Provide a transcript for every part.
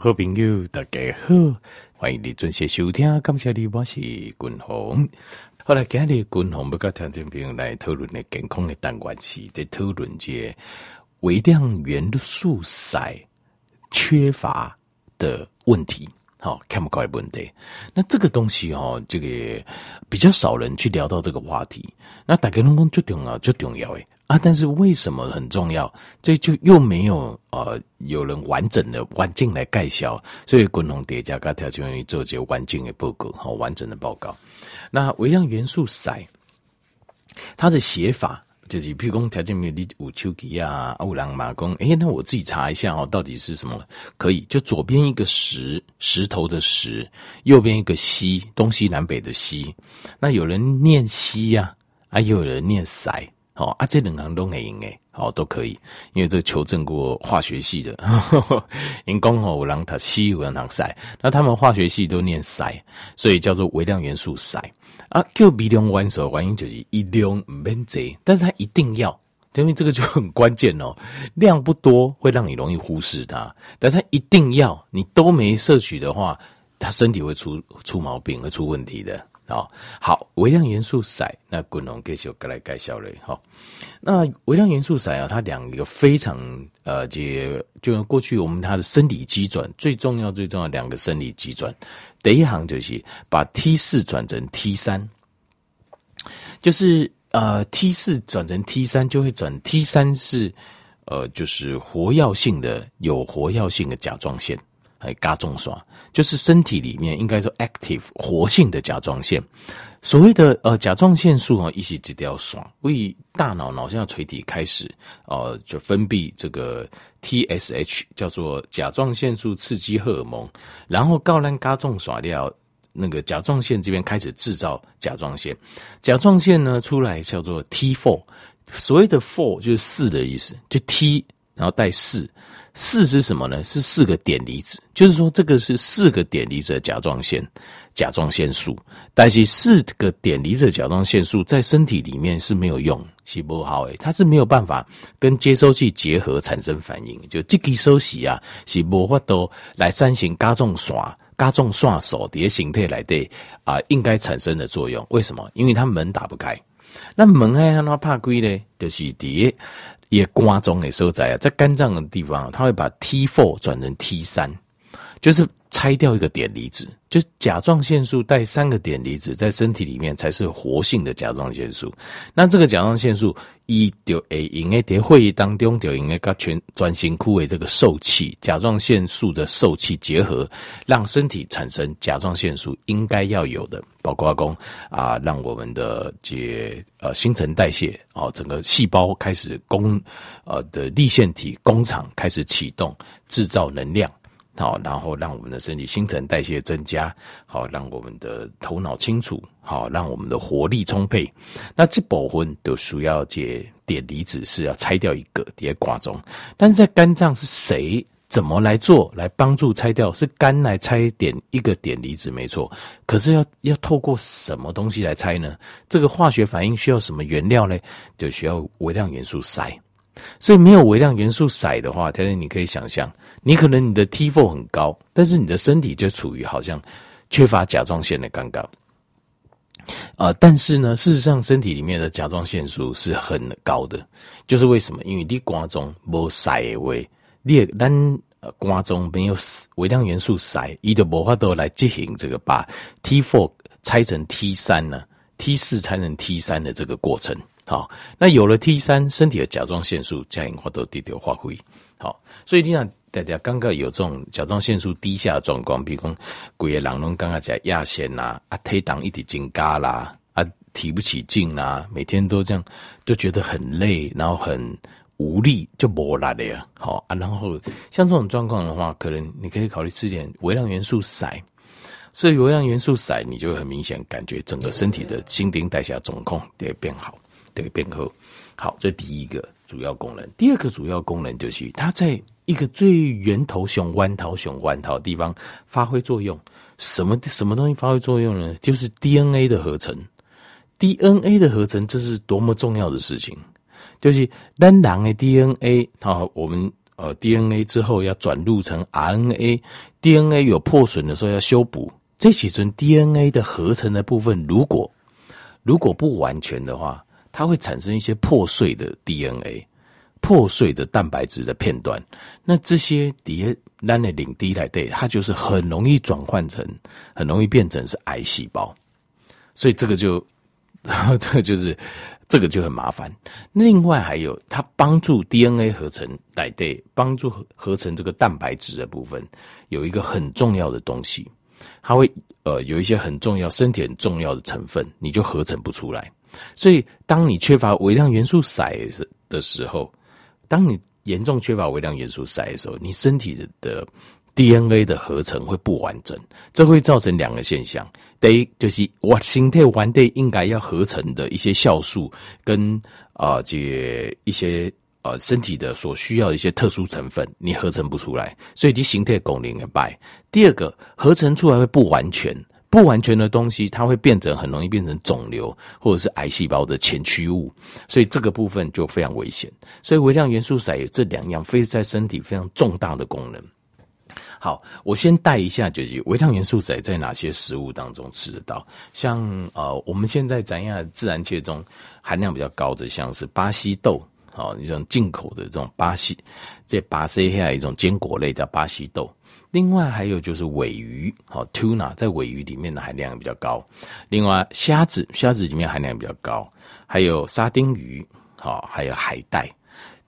好朋友，大家好，欢迎你准时收听。感谢你，我是君鸿。后来今日君鸿要跟听众朋友来讨论的健康的单元是在讨论这微量元素硒缺乏的问题。好，看不怪问题。那这个东西哦，这个比较少人去聊到这个话题。那大家拢讲最重要，最重要诶。啊！但是为什么很重要？这就又没有呃有人完整的环境来介绍，所以共同叠加跟条件做这个环境的报告，好完整的报告。那微量元素硒，它的写法就是，譬如讲条件没有你五丘吉啊、乌兰马公，诶，那我自己查一下哦，到底是什么？可以，就左边一个石，石头的石，右边一个西，东西南北的西。那有人念西呀，啊，又有人念塞。哦啊，这两行都可以诶，哦都可以，因为这求证过化学系的，因公哦，有人他硒，有人他硒，那他们化学系都念塞，所以叫做微量元素硒啊。叫微量元素，原因就是一量唔免多，但是它一定要，因为这个就很关键哦，量不多会让你容易忽视它，但是它一定要，你都没摄取的话，它身体会出出毛病，会出问题的。哦，好，微量元素硒，那滚龙继续过来介绍嘞。好，那微量元素硒啊，它两个非常呃，这就过去我们它的生理机转最重要最重要两个生理机转，第一行就是把 T 四转成 T 三，就是呃 T 四转成 T 三就会转 T 三是呃就是活跃性的有活跃性的甲状腺。还甲状腺，就是身体里面应该说 active 活性的甲状腺。所谓的呃甲状腺素啊，一起直掉爽，为大脑脑下垂体开始呃就分泌这个 TSH，叫做甲状腺素刺激荷尔蒙。然后高兰甲状腺掉那个甲状腺这边开始制造甲状腺，甲状腺呢出来叫做 T4。所谓的 four 就是四的意思，就 T 然后带四。四是什么呢？是四个碘离子，就是说这个是四个碘离子的甲状腺甲状腺素，但是四个碘离子的甲状腺素在身体里面是没有用，是不好诶，它是没有办法跟接收器结合产生反应，就这个收息啊，是无法都来三型甲状腺甲状腺素的形态来对啊，应该产生的作用。为什么？因为它门打不开，那门还让它怕鬼呢？就是第也瓜中的所在啊，在肝脏的地方，它会把 T four 转成 T 三，就是拆掉一个碘离子，就甲状腺素带三个碘离子在身体里面才是活性的甲状腺素。那这个甲状腺素一就诶，因为在会议当中就应该跟全专心枯萎这个受器甲状腺素的受器结合，让身体产生甲状腺素应该要有的。包括工啊，让我们的这呃新陈代谢啊，整个细胞开始工呃的粒线体工厂开始启动，制造能量，好，然后让我们的身体新陈代谢增加，好，让我们的头脑清楚，好，让我们的活力充沛。那这部分都需要解碘离子是要拆掉一个叠挂中，但是在肝脏是谁？怎么来做来帮助拆掉？是肝来拆点一个碘离子没错，可是要要透过什么东西来拆呢？这个化学反应需要什么原料呢？就需要微量元素硒。所以没有微量元素硒的话，条件你可以想象，你可能你的 T4 很高，但是你的身体就处于好像缺乏甲状腺的尴尬。啊、但是呢，事实上身体里面的甲状腺素是很高的，就是为什么？因为你瓜中没硒的位。列咱瓜中没有微量元素硒，伊就无法度来进行这个把 T four 拆成 T 三呢，T 四拆成 T 三的这个过程。好，那有了 T 三，身体的甲状腺素才能发到地点发挥。好，所以你想大家刚刚有这种甲状腺素低下的状况，比如讲，鬼个人拢刚刚讲压线呐，啊，体重一直增加啦，啊，提不起劲啦，每天都这样，就觉得很累，然后很。无力就没力了呀，好啊。然后像这种状况的话，可能你可以考虑吃点微量元素硒。吃微量元素硒，你就会很明显感觉整个身体的新陈代谢状况得变好，得变好。好，这第一个主要功能。第二个主要功能就是它在一个最源头、熊弯头、熊弯头的地方发挥作用。什么什么东西发挥作用呢？就是 DNA 的合成。DNA 的合成，这是多么重要的事情。就是咱人的 DNA，好，我们呃 DNA 之后要转录成 RNA，DNA 有破损的时候要修补。这几层 DNA 的合成的部分，如果如果不完全的话，它会产生一些破碎的 DNA。破碎的蛋白质的片段，那这些底下咱的领地来对，它就是很容易转换成，很容易变成是癌细胞，所以这个就，这个就是这个就很麻烦。另外还有，它帮助 DNA 合成来对，帮助合成这个蛋白质的部分，有一个很重要的东西，它会呃有一些很重要、身体很重要的成分，你就合成不出来。所以，当你缺乏微量元素硒的时候，当你严重缺乏微量元素硒的时候，你身体的 DNA 的合成会不完整，这会造成两个现象。第一，就是我身体完的应该要合成的一些酵素跟啊这一些呃身体的所需要的一些特殊成分，你合成不出来，所以你形态功能也败。第二个，合成出来会不完全。不完全的东西，它会变成很容易变成肿瘤或者是癌细胞的前驱物，所以这个部分就非常危险。所以微量元素硒有这两样非在身体非常重大的功能。好，我先带一下，就是微量元素硒在哪些食物当中吃得到？像呃，我们现在咱样自然界中含量比较高的，像是巴西豆，好，一种进口的这种巴西这巴西还有一种坚果类叫巴西豆。另外还有就是尾鱼，好，tuna 在尾鱼里面的含量比较高。另外虾子，虾子里面含量比较高。还有沙丁鱼，好，还有海带。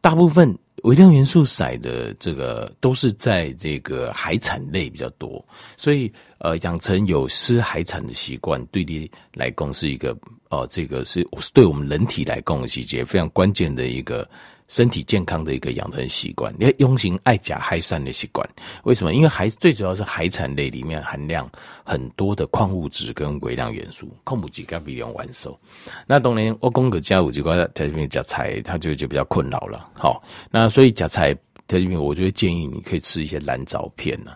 大部分微量元素硒的这个都是在这个海产类比较多，所以呃，养成有吃海产的习惯，对你来讲是一个哦，这个是是对我们人体来讲是一非常关键的一个。身体健康的一个养成习惯，你要用心爱甲海产的习惯。为什么？因为海最主要是海产类里面含量很多的矿物质跟微量元素，矿物质跟微量元素。那当然，我公个家五几块在这边夹菜，他就就比较困扰了。好，那所以夹菜在这边，我就会建议你可以吃一些蓝藻片呢，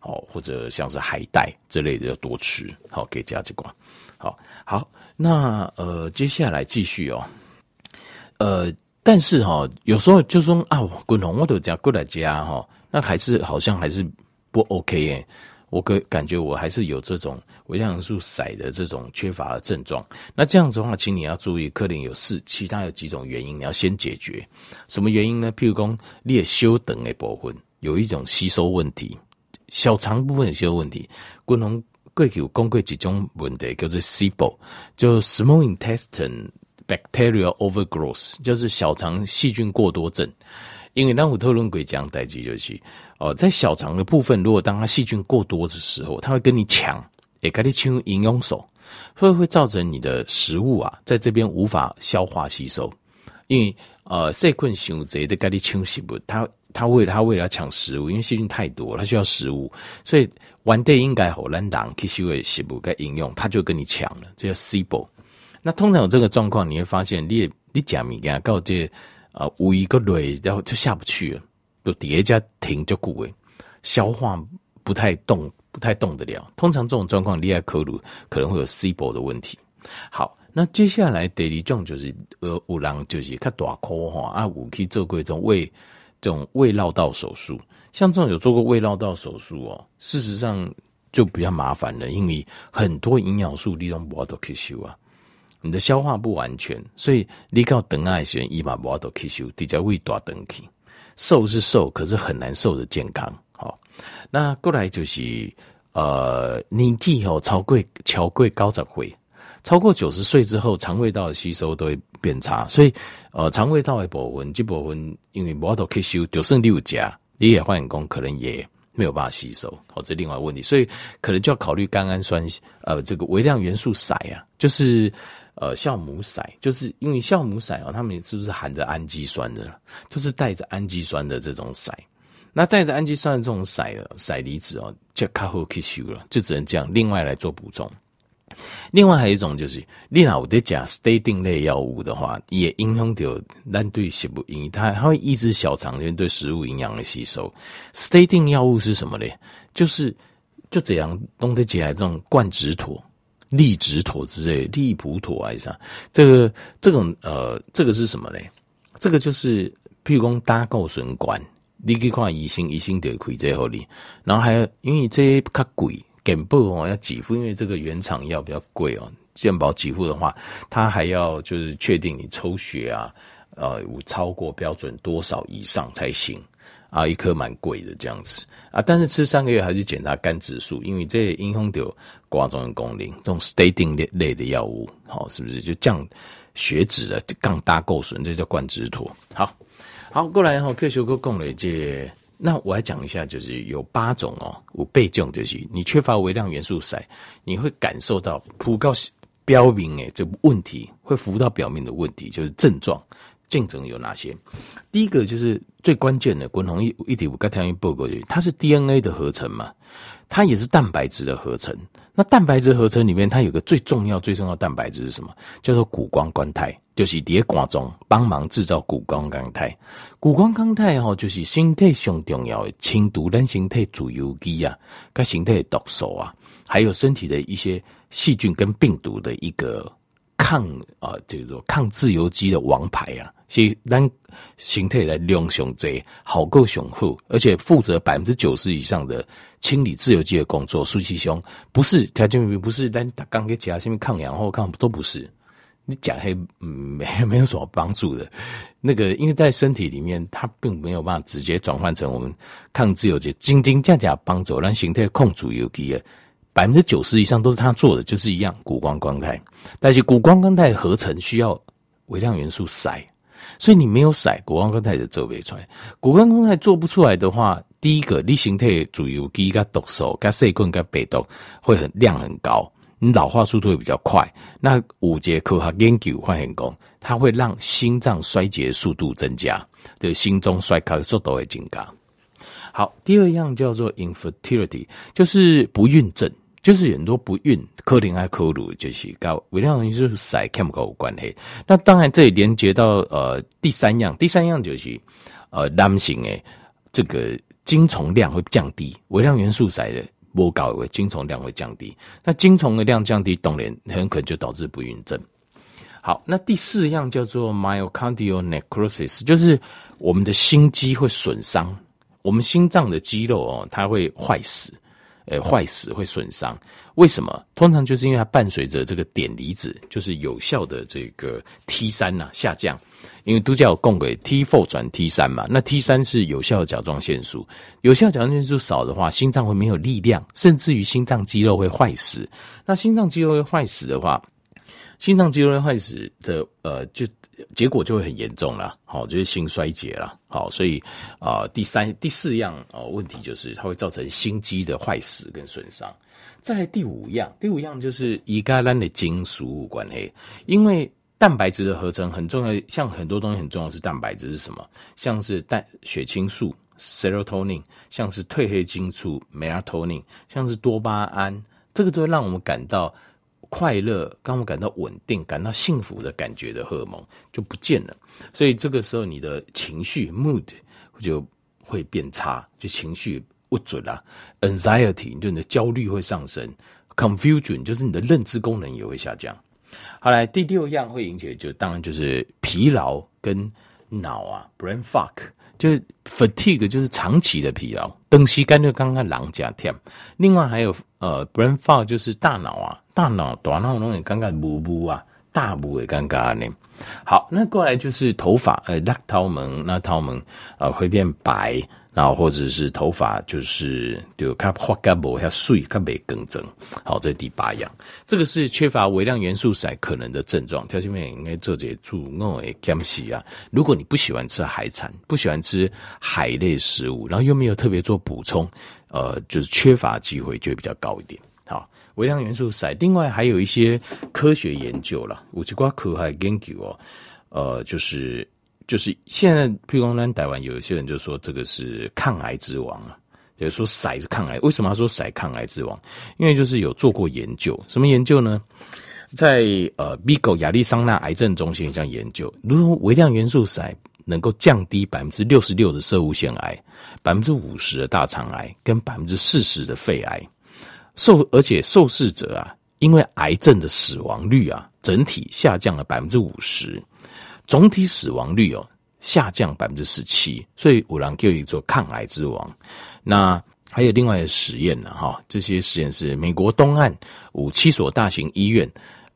好，或者像是海带之类的要多吃。好，给加几块。好好，那呃，接下来继续哦，呃。但是哈，有时候就说啊，滚红我都加过来加哈，那还是好像还是不 OK 耶。我感感觉我还是有这种微量元素硒的这种缺乏的症状。那这样子的话，请你要注意，可能有四其他有几种原因，你要先解决。什么原因呢？譬如说，你的小肠的部分有一种吸收问题，小肠部分吸收问题。滚红过去有讲过几种问题，叫做 SIBO，就 Small Intestine。Bacterial overgrowth 就是小肠细菌过多症，因为当我讨论过这样代际就是，哦，在小肠的部分，如果当它细菌过多的时候，它会跟你抢，也跟你抢营养素，所以会造成你的食物啊，在这边无法消化吸收，因为呃细菌想贼的跟你抢食物，它它为了它为了抢食物，因为细菌太多，它需要食物，所以 one day 应该好难当吸收的食物该应用，它就跟你抢了，这叫 SIBO。那通常有这个状况，你会发现你你讲米给他告这啊，无一个累，然后就下不去了，就叠加停就固位，消化不太动，不太动得了。通常这种状况，你爱可鲁可能会有 SIBO 的问题。好，那接下来第二种就是呃，有人就是较大颗哈啊，有去做过这种胃这种胃绕道手术，像这种有做过胃绕道手术哦，事实上就比较麻烦了，因为很多营养素你都无法度吸收啊。你的消化不完全，所以你靠等爱选一把不都吸收，比较胃大等去。瘦是瘦，可是很难瘦的健康。好，那过来就是呃年纪哦，超过超过高十岁，超过九十岁之后，肠胃道的吸收都会变差。所以呃，肠胃道的部分，这部分因为不都吸收，就剩六家，你也换工，可能也没有办法吸收。好，这另外问题，所以可能就要考虑甘氨酸，呃，这个微量元素硒啊，就是。呃，酵母硒就是因为酵母硒哦，它们是不是含着氨基酸的？就是带着氨基酸的这种硒。那带着氨基酸的这种硒的硒离子哦，就卡好吸收了，就只能这样另外来做补充。另外还有一种就是，你若有在讲 statin 类药物的话，也影响到咱对食物营，它它会抑制小肠里面对食物营养的吸收。statin 药物是什么呢？就是就这样弄得起来这种冠质妥。利直妥之类，利普妥还是啥？这个这种呃，这个是什么嘞？这个就是譬如说胆固醇管，你去看医生，医生就开这给你。然后还有，因为这些较贵，健保哦要给付，因为这个原厂药比较贵哦。健保给付的话，他还要就是确定你抽血啊，呃，有超过标准多少以上才行啊，一颗蛮贵的这样子啊。但是吃三个月还是检查肝指数，因为这影响到挂钟的功能，这种 statin 类的药物，好，是不是就降血脂的降胆固醇，这叫冠状妥。好，好过来后，科学哥讲了这，那我来讲一下，就是有八种哦，有八种就是你缺乏微量元素硒，你会感受到普告。标明诶，这问题会浮到表面的问题就是症状，症状有哪些？第一个就是最关键的，滚红一一点五个条件报告，它是 DNA 的合成嘛，它也是蛋白质的合成。那蛋白质合成里面，它有个最重要、最重要蛋白质是什么？叫做谷胱甘肽，就是伫咧肝中帮忙制造谷胱甘肽。谷胱甘肽吼，就是身体上重要的清除咱身体自由基啊，甲身体的毒素啊，还有身体的一些。细菌跟病毒的一个抗啊，就是说抗自由基的王牌啊，所以让形态来量上这好够雄厚，而且负责百分之九十以上的清理自由基的工作。苏西兄不是条件不是咱打刚给加什么抗氧化抗都不是，你讲黑没没有什么帮助的。那个因为在身体里面，它并没有办法直接转换成我们抗自由基，真真正正帮助让形态控自由基的。百分之九十以上都是他做的，就是一样谷胱甘肽。但是谷胱甘肽合成需要微量元素硒，所以你没有硒，谷胱甘肽就做不出来。谷胱甘肽做不出来的话，第一个你形态主要第一个毒素、跟细菌、跟病毒会很量很高，你老化速度会比较快。那五节科学研究发现讲，它会让心脏衰竭速度增加，对心中衰竭速度会增加。好，第二样叫做 infertility，就是不孕症。就是很多不孕，可能还可乳，就是跟微量元素硒 chemical 有关系。那当然，这里连接到呃第三样，第三样就是呃男性诶，这个精虫量会降低，微量元素塞的不高，为精虫量会降低。那精虫的量降低，当然很可能就导致不孕症。好，那第四样叫做 myocardial necrosis，就是我们的心肌会损伤，我们心脏的肌肉哦，它会坏死。呃，坏死会损伤，为什么？通常就是因为它伴随着这个碘离子，就是有效的这个 T 三呐下降，因为都叫供给 T four 转 T 三嘛，那 T 三是有效的甲状腺素，有效甲状腺素少的话，心脏会没有力量，甚至于心脏肌肉会坏死。那心脏肌肉会坏死的话，心脏肌肉坏死的，呃，就。结果就会很严重了，好，就是心衰竭了，好，所以啊、第三、第四样哦问题就是它会造成心肌的坏死跟损伤。再来第五样，第五样就是乙肝兰的金属关系，因为蛋白质的合成很重要，像很多东西很重要是蛋白质是什么？像是蛋血清素 （serotonin），像是褪黑激素 （melatonin），像是多巴胺，这个都会让我们感到。快乐，让我感到稳定、感到幸福的感觉的荷尔蒙就不见了，所以这个时候你的情绪 mood 就会变差，就情绪不准啦。anxiety 就你的焦虑会上升，confusion 就是你的认知功能也会下降。好来，第六样会引起的就当然就是疲劳跟脑啊，brain fuck。就是 fatigue，就是长期的疲劳。等息干就刚刚狼加添。另外还有呃，brain fog，就是大脑啊，大脑大脑容易感觉，雾雾啊，大雾也尴尬呢。好，那过来就是头发，呃，那头毛，那头毛呃会变白。然后或者是头发就是就看发根部要碎，看没更正。好，这第八样，这个是缺乏微量元素硒可能的症状。条件面应该做些注我诶减息啊。如果你不喜欢吃海产，不喜欢吃海类食物，然后又没有特别做补充，呃，就是缺乏机会就会比较高一点。好，微量元素硒，另外还有一些科学研究了，五七瓜科学研究哦，呃，就是。就是现在，譬如说台湾，有一些人就说这个是抗癌之王啊，就是说硒是抗癌。为什么要说硒抗癌之王？因为就是有做过研究，什么研究呢？在呃，美国亚利桑那癌症中心一项研究，如果微量元素硒能够降低百分之六十六的摄护腺癌、百分之五十的大肠癌跟百分之四十的肺癌，受而且受试者啊，因为癌症的死亡率啊，整体下降了百分之五十。总体死亡率哦，下降百分之十七，所以有人叫一做抗癌之王。那还有另外的实验呢，哈，这些实验是美国东岸五七所大型医院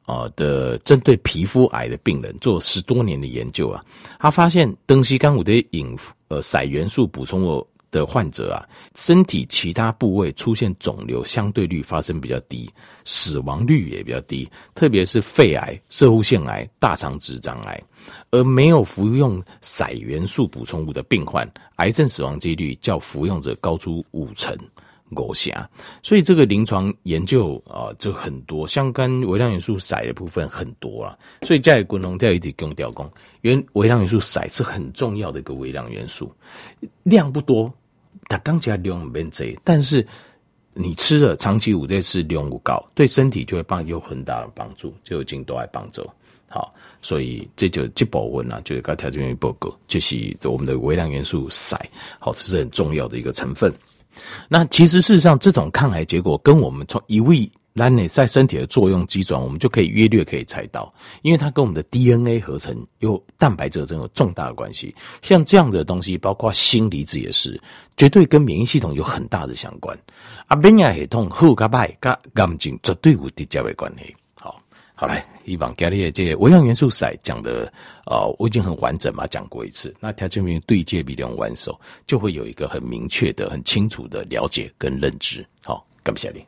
啊的针对皮肤癌的病人做十多年的研究啊，他发现登西干五的影呃硒元素补充我。的患者啊，身体其他部位出现肿瘤相对率发生比较低，死亡率也比较低，特别是肺癌、射护腺癌、大肠直肠癌，而没有服用硒元素补充物的病患，癌症死亡几率较服用者高出五成。五成，所以这个临床研究啊，就很多相关微量元素硒的部分很多了。所以在滚龙在一直用调工，因为微量元素硒是很重要的一个微量元素，量不多。它刚起来量很贼，但是你吃了长期五这次量不高，对身体就会帮有很大的帮助，就已经都爱帮助。好，所以这就这保温啊，就是刚条件报告，就是我们的微量元素硒，好，这是很重要的一个成分。那其实事实上，这种抗癌结果跟我们从一位。单内在身体的作用机转，我们就可以约略可以猜到，因为它跟我们的 DNA 合成有蛋白质，真有重大的关系。像这样的东西，包括锌离子也是，绝对跟免疫系统有很大的相关。啊，免疫系统好跟坏跟癌症绝对有直接的关系。好，来，希望今日这微量元素赛讲的，呃，我已经很完整嘛，讲过一次。那条件明对接比较完手，就会有一个很明确的、很清楚的了解跟认知。好，感谢你。